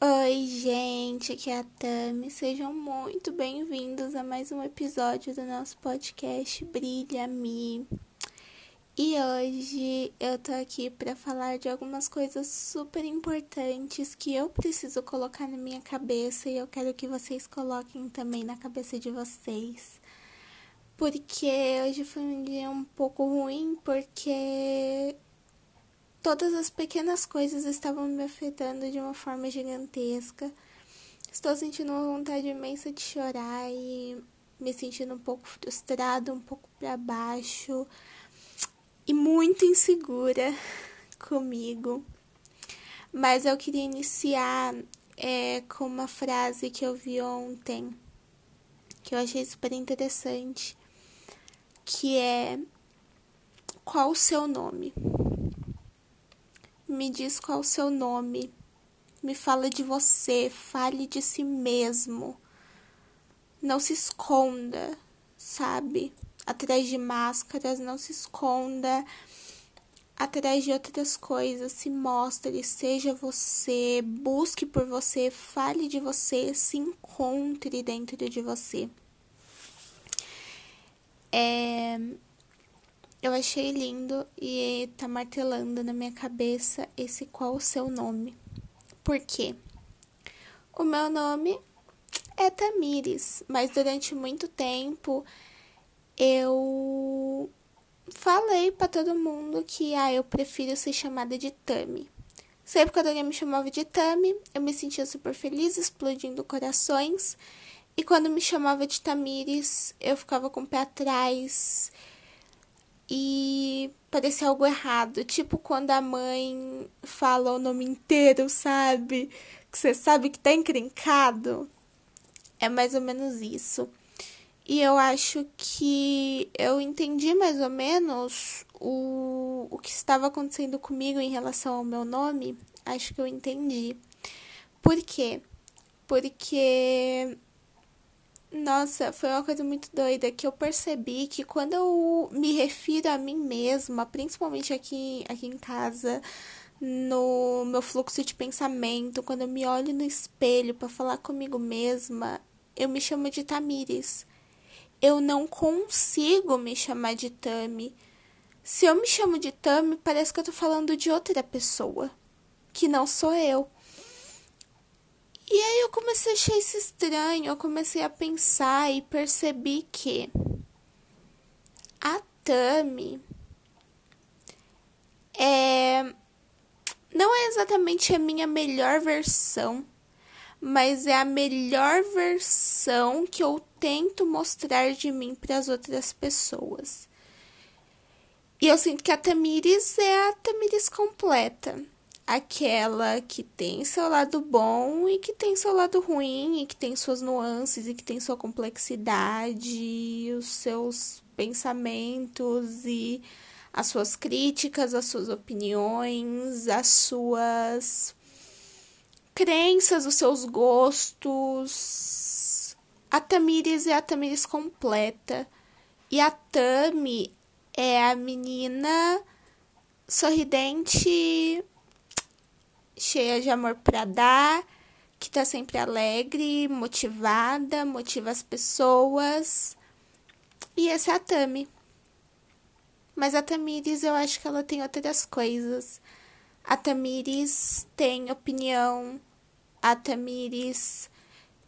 Oi, gente, aqui é a Tami. Sejam muito bem-vindos a mais um episódio do nosso podcast Brilha Me. E hoje eu tô aqui para falar de algumas coisas super importantes que eu preciso colocar na minha cabeça e eu quero que vocês coloquem também na cabeça de vocês. Porque hoje foi um dia um pouco ruim, porque Todas as pequenas coisas estavam me afetando de uma forma gigantesca. Estou sentindo uma vontade imensa de chorar e me sentindo um pouco frustrada, um pouco para baixo e muito insegura comigo. Mas eu queria iniciar é, com uma frase que eu vi ontem, que eu achei super interessante, que é qual o seu nome? Me diz qual o seu nome. Me fala de você, fale de si mesmo. Não se esconda, sabe? Atrás de máscaras, não se esconda atrás de outras coisas. Se mostre, seja você, busque por você, fale de você, se encontre dentro de você. É, eu achei lindo e tá martelando na minha cabeça esse qual o seu nome. Por quê? O meu nome é Tamires, mas durante muito tempo eu falei para todo mundo que ah, eu prefiro ser chamada de Tami. Sempre quando alguém me chamava de Tami, eu me sentia super feliz, explodindo corações. E quando me chamava de Tamires, eu ficava com o pé atrás e parecia algo errado. Tipo quando a mãe fala o nome inteiro, sabe? Que você sabe que tá encrencado. É mais ou menos isso. E eu acho que eu entendi mais ou menos o, o que estava acontecendo comigo em relação ao meu nome. Acho que eu entendi. Por quê? Porque nossa, foi uma coisa muito doida que eu percebi que quando eu me refiro a mim mesma, principalmente aqui, aqui em casa, no meu fluxo de pensamento, quando eu me olho no espelho para falar comigo mesma, eu me chamo de Tamires. Eu não consigo me chamar de Tami. Se eu me chamo de Tami, parece que eu tô falando de outra pessoa, que não sou eu. E aí eu comecei a achar isso estranho, eu comecei a pensar e percebi que a Tami é não é exatamente a minha melhor versão, mas é a melhor versão que eu tento mostrar de mim para as outras pessoas. E eu sinto que a Tamires é a Tamires completa aquela que tem seu lado bom e que tem seu lado ruim, e que tem suas nuances, e que tem sua complexidade, os seus pensamentos e as suas críticas, as suas opiniões, as suas crenças, os seus gostos. A Tamires é a Tamires completa. E a Tami é a menina sorridente cheia de amor para dar, que tá sempre alegre, motivada, motiva as pessoas. E essa é a Tami. Mas a Tamires, eu acho que ela tem outras coisas. A Tamires tem opinião, a Tamires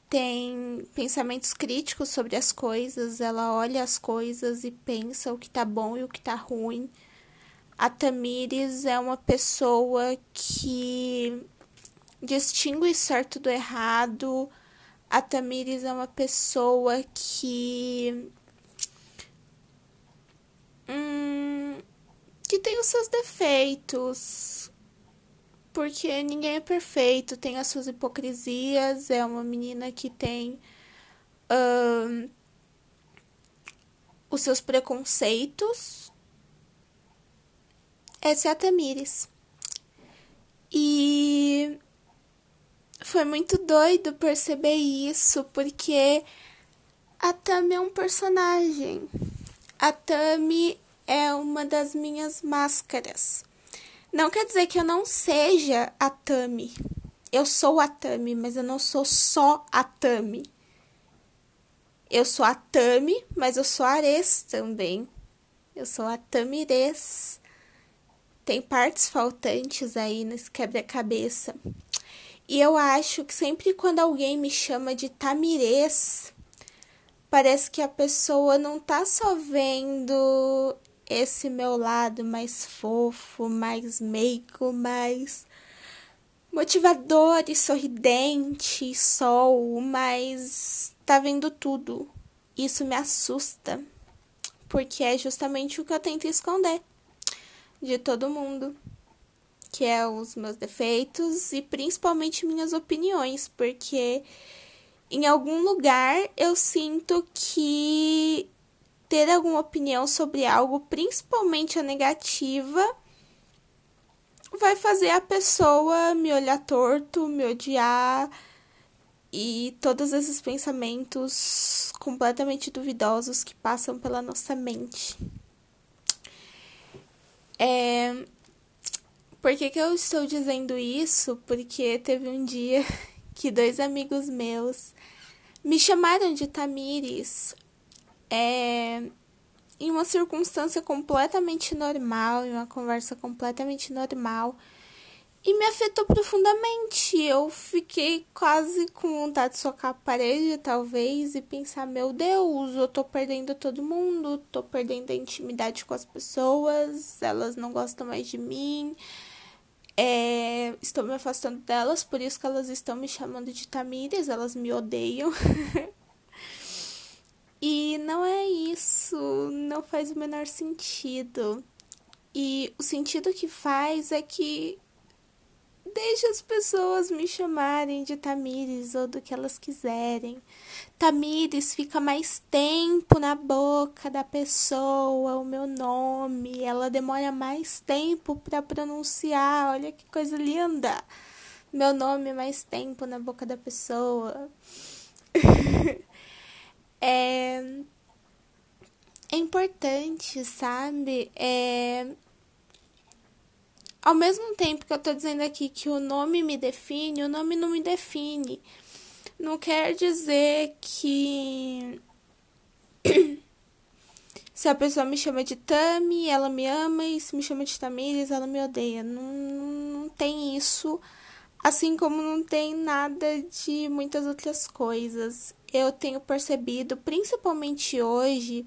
tem pensamentos críticos sobre as coisas, ela olha as coisas e pensa o que tá bom e o que tá ruim. A Tamires é uma pessoa que distingue certo do errado. A Tamires é uma pessoa que. Hum, que tem os seus defeitos. Porque ninguém é perfeito, tem as suas hipocrisias. É uma menina que tem. Os seus preconceitos é Tamires. E foi muito doido perceber isso, porque a Tami é um personagem. A Tami é uma das minhas máscaras. Não quer dizer que eu não seja a Tami. eu sou a Tami, mas eu não sou só a Tami. Eu sou a Tami, mas eu sou a Ares também. Eu sou a Tamires. Tem partes faltantes aí nesse quebra-cabeça. E eu acho que sempre quando alguém me chama de Tamires, parece que a pessoa não tá só vendo esse meu lado mais fofo, mais meigo, mais motivador e sorridente, sol, mas tá vendo tudo. Isso me assusta, porque é justamente o que eu tento esconder de todo mundo que é os meus defeitos e principalmente minhas opiniões, porque em algum lugar eu sinto que ter alguma opinião sobre algo, principalmente a negativa, vai fazer a pessoa me olhar torto, me odiar e todos esses pensamentos completamente duvidosos que passam pela nossa mente. É, por que, que eu estou dizendo isso? Porque teve um dia que dois amigos meus me chamaram de Tamires é, em uma circunstância completamente normal, em uma conversa completamente normal. E me afetou profundamente. Eu fiquei quase com vontade de socar a parede, talvez, e pensar: meu Deus, eu tô perdendo todo mundo, tô perdendo a intimidade com as pessoas, elas não gostam mais de mim. É, estou me afastando delas, por isso que elas estão me chamando de Tamires, elas me odeiam. e não é isso, não faz o menor sentido. E o sentido que faz é que Deixe as pessoas me chamarem de Tamires ou do que elas quiserem. Tamires fica mais tempo na boca da pessoa, o meu nome. Ela demora mais tempo para pronunciar. Olha que coisa linda. Meu nome mais tempo na boca da pessoa. é, é importante, sabe? É ao mesmo tempo que eu tô dizendo aqui que o nome me define, o nome não me define. Não quer dizer que se a pessoa me chama de Tami, ela me ama, e se me chama de Tamires, ela me odeia. Não, não tem isso. Assim como não tem nada de muitas outras coisas. Eu tenho percebido, principalmente hoje,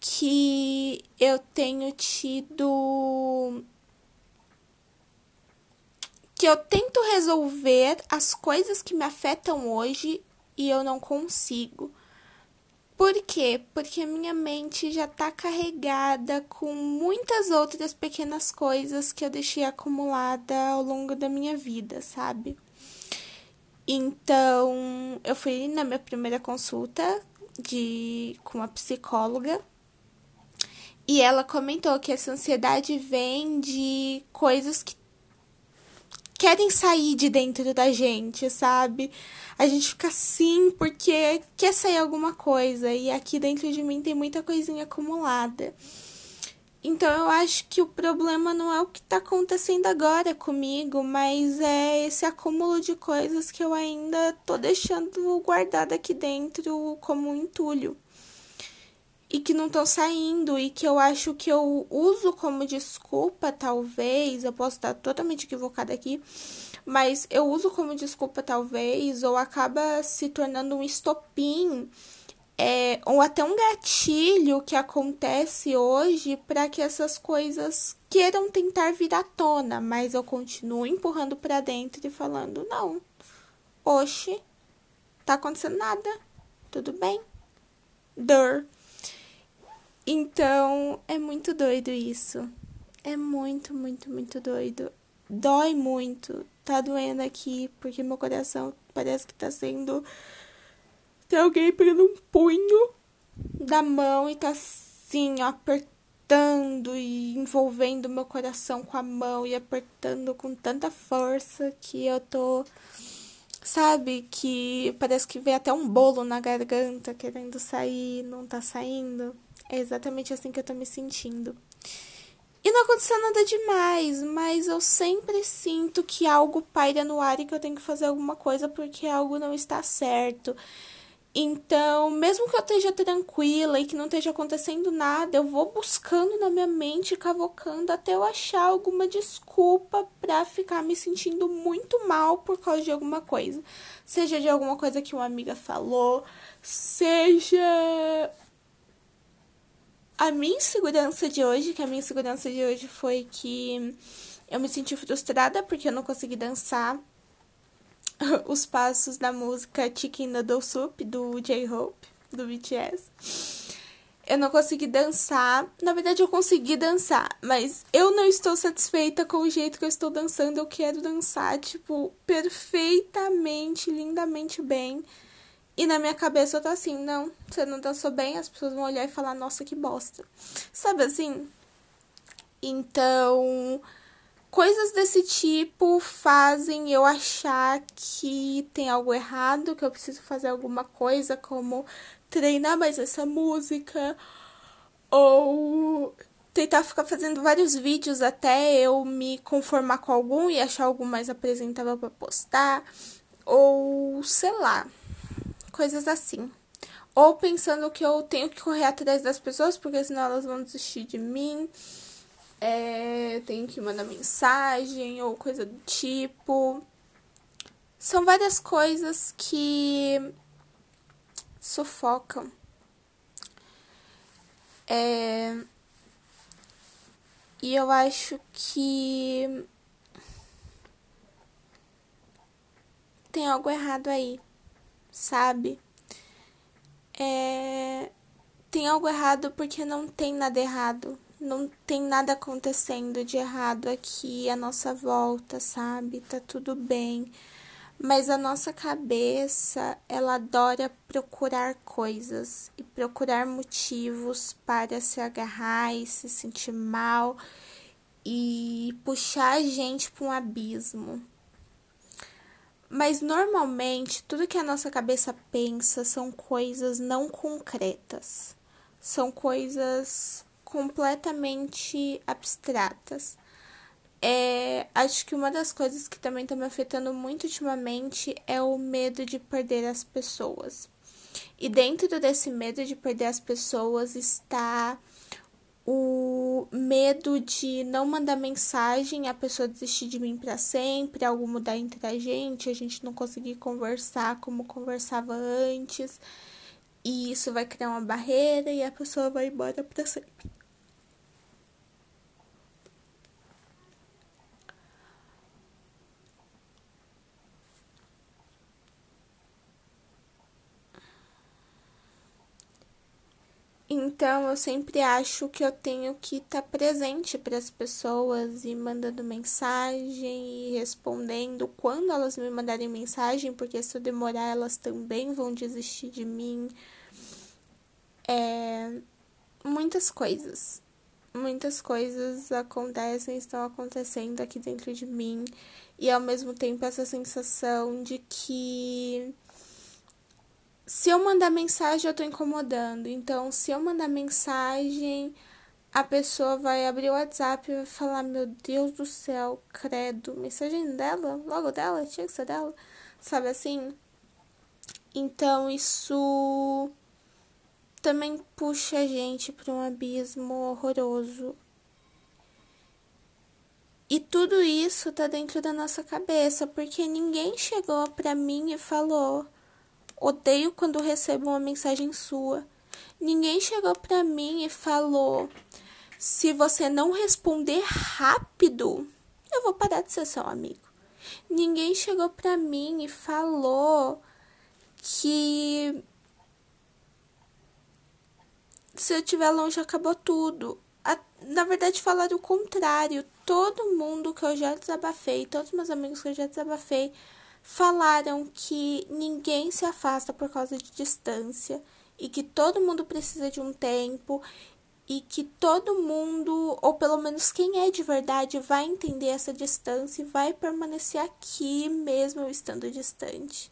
que eu tenho tido que eu tento resolver as coisas que me afetam hoje e eu não consigo. Por quê? Porque minha mente já tá carregada com muitas outras pequenas coisas que eu deixei acumulada ao longo da minha vida, sabe? Então, eu fui na minha primeira consulta de com uma psicóloga e ela comentou que essa ansiedade vem de coisas que querem sair de dentro da gente, sabe? A gente fica assim porque quer sair alguma coisa e aqui dentro de mim tem muita coisinha acumulada. Então eu acho que o problema não é o que está acontecendo agora comigo, mas é esse acúmulo de coisas que eu ainda tô deixando guardado aqui dentro como um entulho e que não estão saindo e que eu acho que eu uso como desculpa, talvez, eu posso estar totalmente equivocada aqui, mas eu uso como desculpa, talvez, ou acaba se tornando um estopim. É, ou até um gatilho que acontece hoje para que essas coisas queiram tentar vir à tona, mas eu continuo empurrando para dentro e falando: não, oxe, tá acontecendo nada, tudo bem. Dur. Então, é muito doido isso. É muito, muito, muito doido. Dói muito. Tá doendo aqui, porque meu coração parece que tá sendo. Tem alguém pegando um punho da mão e tá assim, apertando e envolvendo meu coração com a mão e apertando com tanta força que eu tô. Sabe, que parece que vem até um bolo na garganta querendo sair, não tá saindo. É exatamente assim que eu tô me sentindo. E não aconteceu nada demais, mas eu sempre sinto que algo paira no ar e que eu tenho que fazer alguma coisa porque algo não está certo. Então, mesmo que eu esteja tranquila e que não esteja acontecendo nada, eu vou buscando na minha mente, cavocando até eu achar alguma desculpa para ficar me sentindo muito mal por causa de alguma coisa. Seja de alguma coisa que uma amiga falou, seja a minha insegurança de hoje, que a minha insegurança de hoje foi que eu me senti frustrada porque eu não consegui dançar os passos da música Chicken Noodle Soup do J-Hope, do BTS. Eu não consegui dançar. Na verdade, eu consegui dançar, mas eu não estou satisfeita com o jeito que eu estou dançando. Eu quero dançar, tipo, perfeitamente, lindamente bem. E na minha cabeça eu tô assim: não, você não dançou bem, as pessoas vão olhar e falar, nossa, que bosta. Sabe assim? Então Coisas desse tipo fazem eu achar que tem algo errado, que eu preciso fazer alguma coisa, como treinar mais essa música, ou tentar ficar fazendo vários vídeos até eu me conformar com algum e achar algo mais apresentável para postar, ou sei lá, coisas assim. Ou pensando que eu tenho que correr atrás das pessoas porque senão elas vão desistir de mim é, tenho que mandar mensagem ou coisa do tipo. São várias coisas que sufocam. É, e eu acho que tem algo errado aí, sabe? É, tem algo errado porque não tem nada errado não tem nada acontecendo de errado aqui à nossa volta, sabe? Tá tudo bem. Mas a nossa cabeça, ela adora procurar coisas e procurar motivos para se agarrar e se sentir mal e puxar a gente para um abismo. Mas normalmente, tudo que a nossa cabeça pensa são coisas não concretas. São coisas completamente abstratas. É, acho que uma das coisas que também está me afetando muito ultimamente é o medo de perder as pessoas. E dentro desse medo de perder as pessoas está o medo de não mandar mensagem, a pessoa desistir de mim para sempre, algo mudar entre a gente, a gente não conseguir conversar como conversava antes. E isso vai criar uma barreira e a pessoa vai embora para sempre. Então, eu sempre acho que eu tenho que estar tá presente para as pessoas e mandando mensagem e respondendo quando elas me mandarem mensagem, porque se eu demorar, elas também vão desistir de mim. É, muitas coisas. Muitas coisas acontecem, estão acontecendo aqui dentro de mim, e ao mesmo tempo essa sensação de que se eu mandar mensagem, eu tô incomodando. Então, se eu mandar mensagem, a pessoa vai abrir o WhatsApp e vai falar: Meu Deus do céu, credo. Mensagem dela? Logo dela? Tinha que ser dela? Sabe assim? Então, isso também puxa a gente para um abismo horroroso. E tudo isso tá dentro da nossa cabeça, porque ninguém chegou para mim e falou Odeio quando recebo uma mensagem sua. Ninguém chegou para mim e falou: se você não responder rápido, eu vou parar de ser seu amigo. Ninguém chegou para mim e falou que se eu estiver longe acabou tudo. Na verdade, falaram o contrário. Todo mundo que eu já desabafei, todos meus amigos que eu já desabafei, falaram que ninguém se afasta por causa de distância e que todo mundo precisa de um tempo e que todo mundo, ou pelo menos quem é de verdade, vai entender essa distância e vai permanecer aqui mesmo estando distante.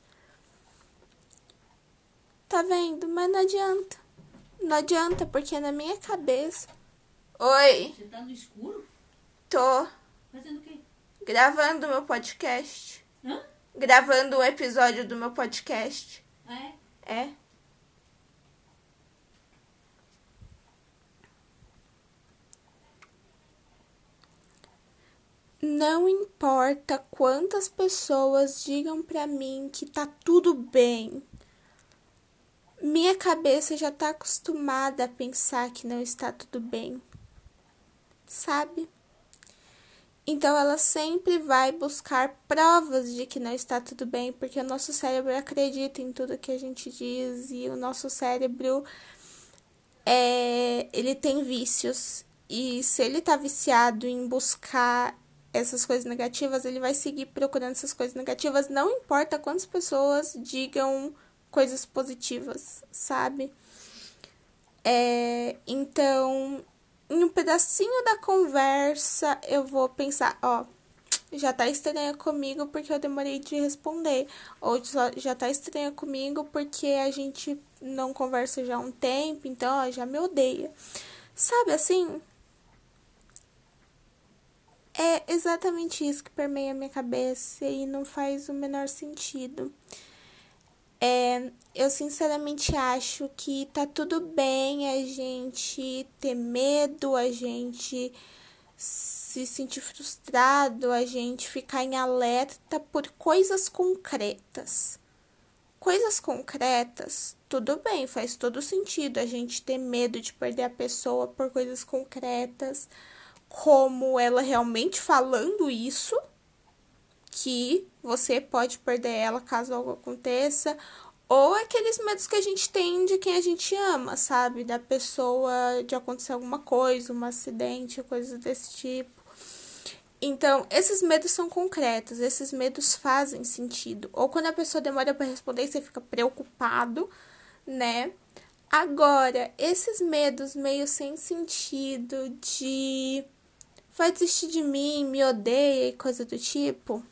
Tá vendo? Mas não adianta. Não adianta, porque na minha cabeça Oi, Você tá no escuro? tô Fazendo o quê? gravando meu podcast. Hã? Gravando um episódio do meu podcast. É? É. Não importa quantas pessoas digam pra mim que tá tudo bem. Minha cabeça já tá acostumada a pensar que não está tudo bem. Sabe? Então ela sempre vai buscar provas de que não está tudo bem, porque o nosso cérebro acredita em tudo que a gente diz e o nosso cérebro é, ele tem vícios e se ele tá viciado em buscar essas coisas negativas, ele vai seguir procurando essas coisas negativas, não importa quantas pessoas digam coisas positivas, sabe? É, então, em um pedacinho da conversa, eu vou pensar, ó, já tá estranha comigo porque eu demorei de responder, ou já tá estranha comigo porque a gente não conversa já há um tempo, então ó, já me odeia. Sabe assim? É exatamente isso que permeia a minha cabeça e não faz o menor sentido. É, eu sinceramente acho que tá tudo bem a gente ter medo, a gente se sentir frustrado, a gente ficar em alerta por coisas concretas. Coisas concretas, tudo bem, faz todo sentido a gente ter medo de perder a pessoa por coisas concretas como ela realmente falando isso, que você pode perder ela caso algo aconteça, ou aqueles medos que a gente tem de quem a gente ama, sabe? Da pessoa, de acontecer alguma coisa, um acidente, coisas desse tipo. Então, esses medos são concretos, esses medos fazem sentido. Ou quando a pessoa demora para responder, você fica preocupado, né? Agora, esses medos meio sem sentido de vai desistir de mim, me odeia e coisa do tipo.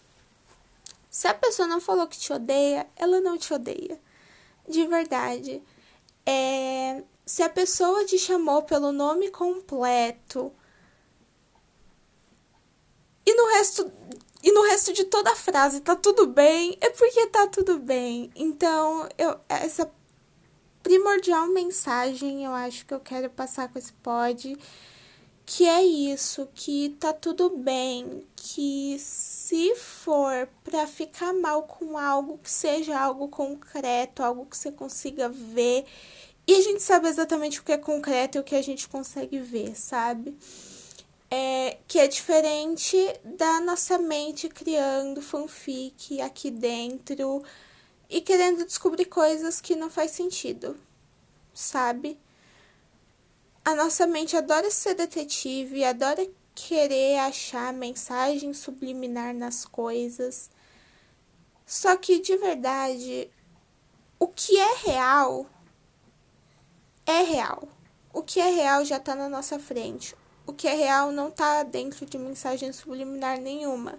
Se a pessoa não falou que te odeia, ela não te odeia. De verdade. É, se a pessoa te chamou pelo nome completo e no resto e no resto de toda a frase tá tudo bem, é porque tá tudo bem. Então, eu essa primordial mensagem eu acho que eu quero passar com esse pod que é isso, que tá tudo bem, que se for para ficar mal com algo que seja algo concreto, algo que você consiga ver, e a gente sabe exatamente o que é concreto e o que a gente consegue ver, sabe? É, que é diferente da nossa mente criando fanfic aqui dentro e querendo descobrir coisas que não faz sentido, sabe? A nossa mente adora ser detetive, adora querer achar mensagem subliminar nas coisas. Só que de verdade, o que é real é real. O que é real já tá na nossa frente. O que é real não tá dentro de mensagem subliminar nenhuma.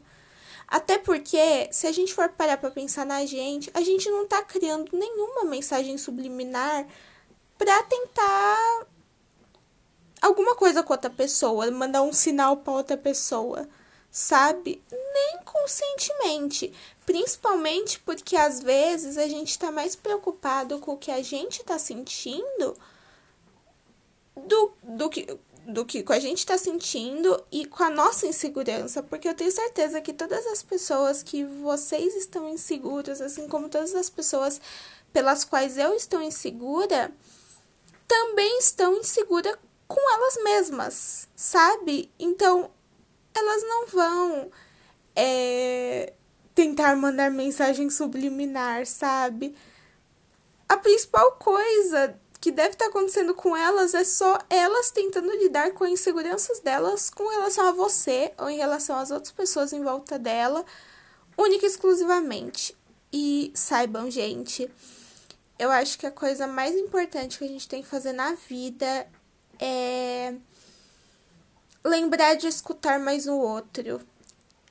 Até porque, se a gente for parar pra pensar na gente, a gente não tá criando nenhuma mensagem subliminar pra tentar alguma coisa com outra pessoa, mandar um sinal para outra pessoa, sabe? Nem conscientemente. Principalmente porque às vezes a gente está mais preocupado com o que a gente está sentindo do, do que do que a gente está sentindo e com a nossa insegurança, porque eu tenho certeza que todas as pessoas que vocês estão inseguros, assim como todas as pessoas pelas quais eu estou insegura, também estão inseguras com elas mesmas, sabe? Então, elas não vão é, tentar mandar mensagem subliminar, sabe? A principal coisa que deve estar acontecendo com elas é só elas tentando lidar com as inseguranças delas com relação a você ou em relação às outras pessoas em volta dela, única e exclusivamente. E saibam, gente, eu acho que a coisa mais importante que a gente tem que fazer na vida é lembrar de escutar mais o outro.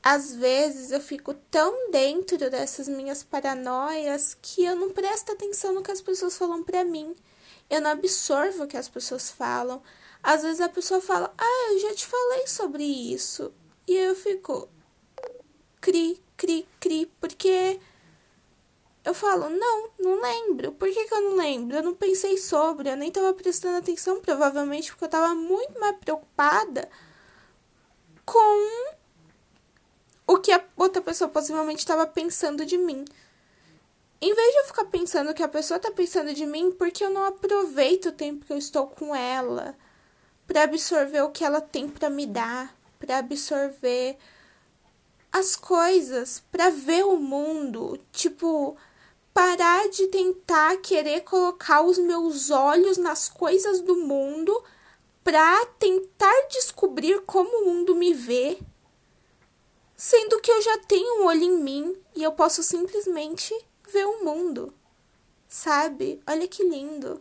Às vezes eu fico tão dentro dessas minhas paranoias que eu não presto atenção no que as pessoas falam para mim. Eu não absorvo o que as pessoas falam. Às vezes a pessoa fala, ah, eu já te falei sobre isso. E eu fico, cri, cri, cri, porque eu falo, não, não lembro. Por que, que eu não lembro? Eu não pensei sobre, eu nem tava prestando atenção, provavelmente porque eu tava muito mais preocupada com o que a outra pessoa possivelmente estava pensando de mim. Em vez de eu ficar pensando o que a pessoa tá pensando de mim, porque eu não aproveito o tempo que eu estou com ela para absorver o que ela tem para me dar, para absorver as coisas, para ver o mundo, tipo, parar de tentar querer colocar os meus olhos nas coisas do mundo para tentar descobrir como o mundo me vê, sendo que eu já tenho um olho em mim e eu posso simplesmente ver o mundo. Sabe? Olha que lindo.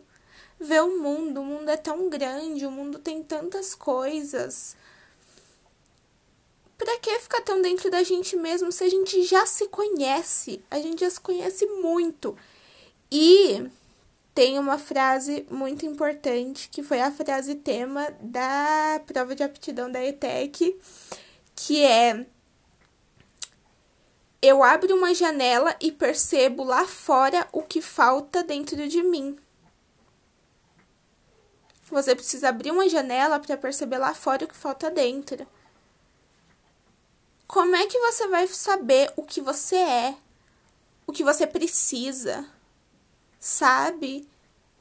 Ver o mundo, o mundo é tão grande, o mundo tem tantas coisas. Pra que ficar tão dentro da gente mesmo se a gente já se conhece? A gente já se conhece muito. E tem uma frase muito importante, que foi a frase tema da prova de aptidão da ETEC, que é eu abro uma janela e percebo lá fora o que falta dentro de mim. Você precisa abrir uma janela para perceber lá fora o que falta dentro. Como é que você vai saber o que você é? O que você precisa? Sabe?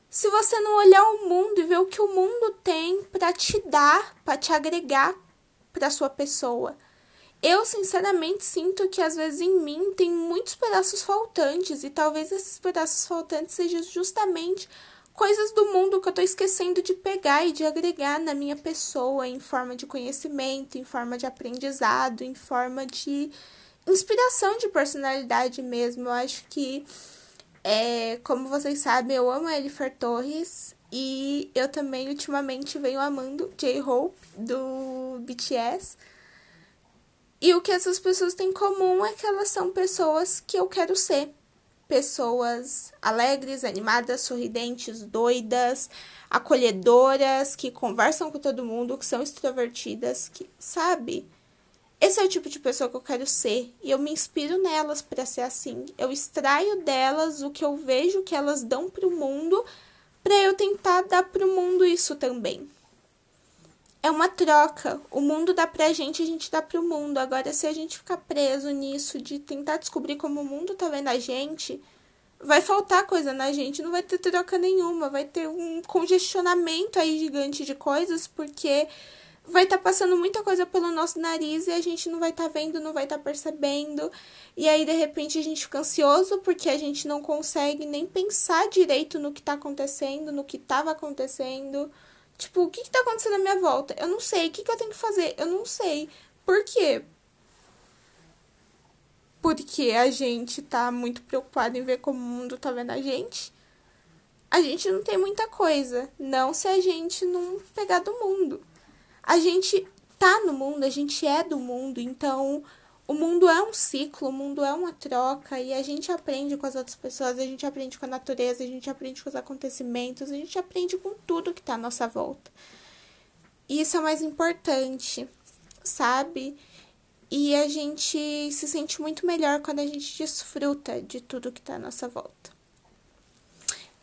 Se você não olhar o mundo e ver o que o mundo tem para te dar, para te agregar para sua pessoa. Eu sinceramente sinto que às vezes em mim tem muitos pedaços faltantes e talvez esses pedaços faltantes sejam justamente coisas do mundo que eu tô esquecendo de pegar e de agregar na minha pessoa em forma de conhecimento, em forma de aprendizado, em forma de inspiração de personalidade mesmo. Eu acho que, é, como vocês sabem, eu amo a Elifer Torres e eu também ultimamente venho amando J-Hope do BTS. E o que essas pessoas têm em comum é que elas são pessoas que eu quero ser pessoas alegres, animadas, sorridentes, doidas, acolhedoras, que conversam com todo mundo, que são extrovertidas, que sabe? Esse é o tipo de pessoa que eu quero ser e eu me inspiro nelas para ser assim. Eu extraio delas o que eu vejo que elas dão para o mundo para eu tentar dar para o mundo isso também é uma troca. O mundo dá pra gente, a gente dá pro mundo. Agora, se a gente ficar preso nisso de tentar descobrir como o mundo tá vendo a gente, vai faltar coisa na gente, não vai ter troca nenhuma, vai ter um congestionamento aí gigante de coisas, porque vai estar tá passando muita coisa pelo nosso nariz e a gente não vai estar tá vendo, não vai estar tá percebendo. E aí, de repente, a gente fica ansioso porque a gente não consegue nem pensar direito no que tá acontecendo, no que estava acontecendo. Tipo, o que, que tá acontecendo na minha volta? Eu não sei. O que, que eu tenho que fazer? Eu não sei. Por quê? Porque a gente tá muito preocupado em ver como o mundo tá vendo a gente. A gente não tem muita coisa. Não se a gente não pegar do mundo. A gente tá no mundo, a gente é do mundo, então o mundo é um ciclo, o mundo é uma troca e a gente aprende com as outras pessoas, a gente aprende com a natureza, a gente aprende com os acontecimentos, a gente aprende com tudo que está à nossa volta. E isso é mais importante, sabe? E a gente se sente muito melhor quando a gente desfruta de tudo que está à nossa volta.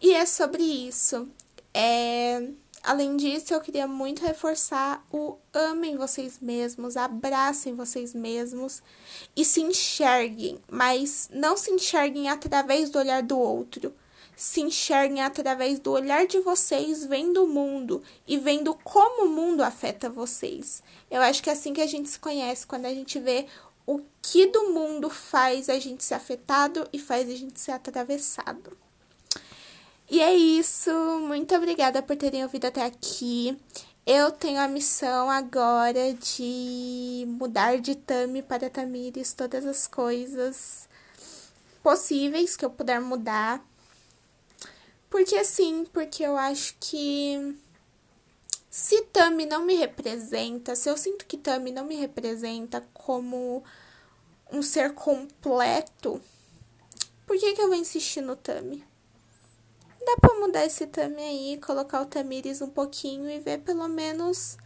E é sobre isso. É Além disso, eu queria muito reforçar o amem vocês mesmos, abracem vocês mesmos e se enxerguem, mas não se enxerguem através do olhar do outro. Se enxerguem através do olhar de vocês, vendo o mundo e vendo como o mundo afeta vocês. Eu acho que é assim que a gente se conhece, quando a gente vê o que do mundo faz a gente ser afetado e faz a gente ser atravessado. E é isso. Muito obrigada por terem ouvido até aqui. Eu tenho a missão agora de mudar de Tami para Tamires todas as coisas possíveis que eu puder mudar. Porque assim, porque eu acho que se Tami não me representa, se eu sinto que Tami não me representa como um ser completo, por que, que eu vou insistir no Tami? Dá pra mudar esse Tami aí, colocar o Tamires um pouquinho e ver pelo menos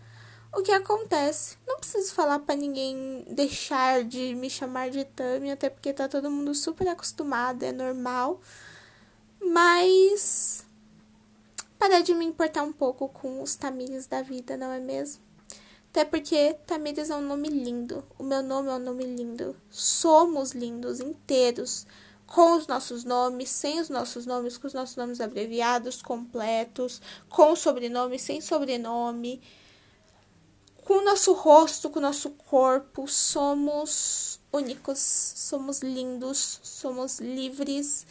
o que acontece. Não preciso falar para ninguém deixar de me chamar de Tami, até porque tá todo mundo super acostumado, é normal. Mas parar de me importar um pouco com os Tamires da vida, não é mesmo? Até porque Tamires é um nome lindo. O meu nome é um nome lindo. Somos lindos inteiros. Com os nossos nomes, sem os nossos nomes, com os nossos nomes abreviados, completos, com sobrenome, sem sobrenome, com o nosso rosto, com o nosso corpo. Somos únicos, somos lindos, somos livres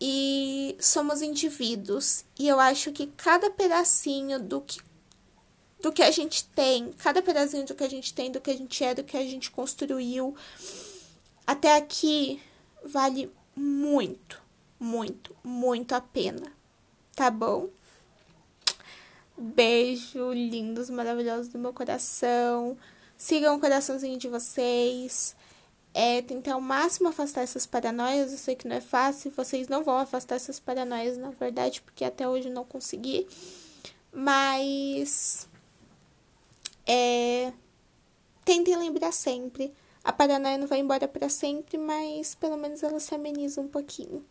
e somos indivíduos. E eu acho que cada pedacinho do que do que a gente tem, cada pedacinho do que a gente tem, do que a gente é, do que a gente construiu até aqui vale muito, muito, muito a pena. Tá bom? Beijo, lindos, maravilhosos do meu coração. Sigam o coraçãozinho de vocês. É, tentar ao máximo afastar essas paranoias. Eu sei que não é fácil. Vocês não vão afastar essas paranoias, na verdade, porque até hoje não consegui. Mas. É, tentem lembrar sempre. A paranoia não vai embora para sempre, mas pelo menos ela se ameniza um pouquinho.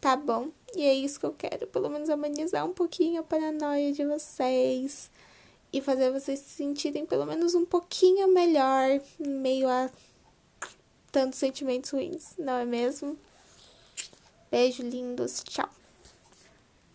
Tá bom? E é isso que eu quero. Pelo menos amenizar um pouquinho a paranoia de vocês. E fazer vocês se sentirem pelo menos um pouquinho melhor em meio a tantos sentimentos ruins, não é mesmo? Beijo lindos, tchau.